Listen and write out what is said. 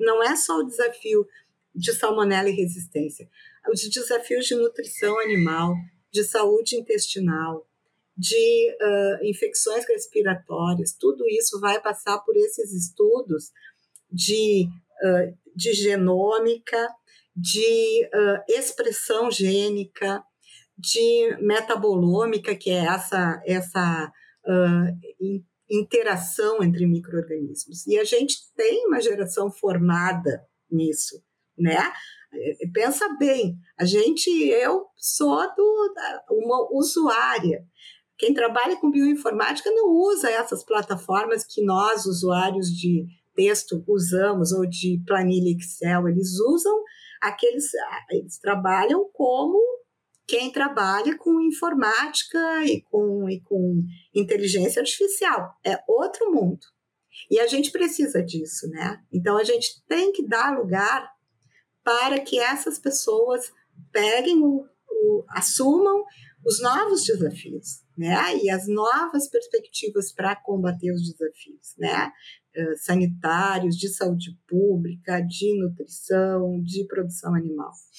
não é só o desafio de salmonela e resistência, os desafios de nutrição animal, de saúde intestinal, de uh, infecções respiratórias, tudo isso vai passar por esses estudos de, uh, de genômica, de uh, expressão gênica, de metabolômica, que é essa, essa interação entre micro-organismos. E a gente tem uma geração formada nisso, né? Pensa bem, a gente, eu sou do, uma usuária. Quem trabalha com bioinformática não usa essas plataformas que nós, usuários de texto, usamos, ou de planilha Excel, eles usam aqueles, eles trabalham como quem trabalha com informática e com, e com inteligência artificial. É outro mundo. E a gente precisa disso, né? Então a gente tem que dar lugar para que essas pessoas peguem o, o assumam os novos desafios, né? E as novas perspectivas para combater os desafios, né? Uh, sanitários, de saúde pública, de nutrição, de produção animal.